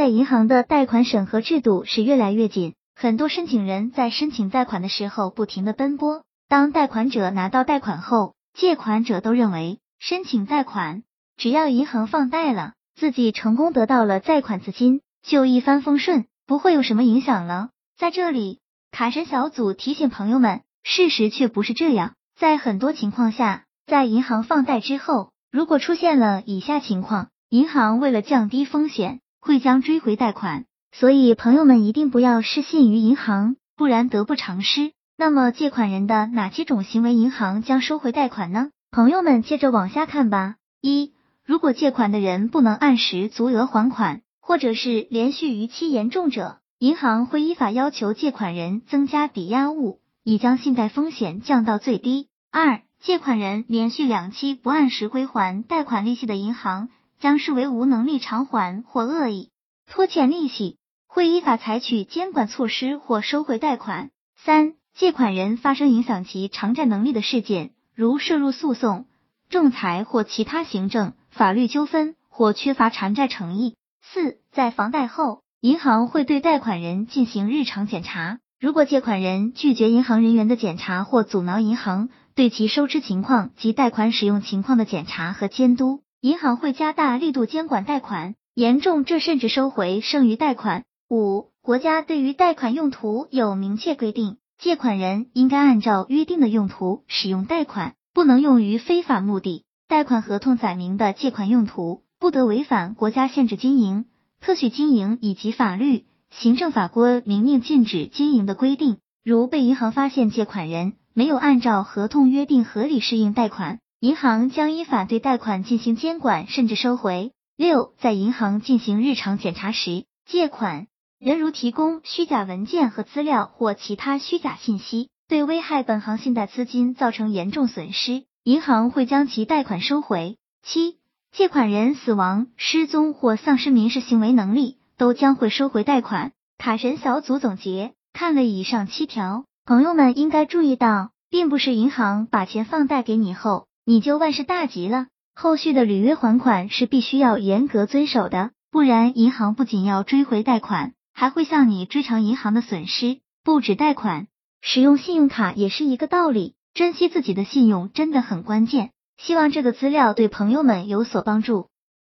在银行的贷款审核制度是越来越紧，很多申请人在申请贷款的时候不停的奔波。当贷款者拿到贷款后，借款者都认为申请贷款只要银行放贷了，自己成功得到了贷款资金，就一帆风顺，不会有什么影响了。在这里，卡神小组提醒朋友们，事实却不是这样。在很多情况下，在银行放贷之后，如果出现了以下情况，银行为了降低风险，会将追回贷款。所以朋友们一定不要失信于银行，不然得不偿失。那么借款人的哪几种行为银行将收回贷款呢？朋友们接着往下看吧。一、如果借款的人不能按时足额还款，或者是连续逾期严重者，银行会依法要求借款人增加抵押物，以将信贷风险降到最低。二、借款人连续两期不按时归还贷款利息的，银行将视为无能力偿还或恶意拖欠利息，会依法采取监管措施或收回贷款。三、借款人发生影响其偿债能力的事件，如涉入诉讼、仲裁或其他行政、法律纠纷，或缺乏偿债诚意。四，在房贷后，银行会对贷款人进行日常检查，如果借款人拒绝银行人员的检查或阻挠银行对其收支情况及贷款使用情况的检查和监督，银行会加大力度监管贷款，严重这甚至收回剩余贷款。五，国家对于贷款用途有明确规定。借款人应该按照约定的用途使用贷款，不能用于非法目的。贷款合同载明的借款用途不得违反国家限制经营、特许经营以及法律、行政法规明令禁止经营的规定。如被银行发现借款人没有按照合同约定合理适应贷款，银行将依法对贷款进行监管，甚至收回。六，在银行进行日常检查时，借款。人如提供虚假文件和资料或其他虚假信息，对危害本行信贷资金造成严重损失，银行会将其贷款收回。七，借款人死亡、失踪或丧失民事行为能力，都将会收回贷款。卡神小组总结，看了以上七条，朋友们应该注意到，并不是银行把钱放贷给你后，你就万事大吉了。后续的履约还款是必须要严格遵守的，不然银行不仅要追回贷款。还会向你追偿银行的损失，不止贷款，使用信用卡也是一个道理。珍惜自己的信用真的很关键。希望这个资料对朋友们有所帮助。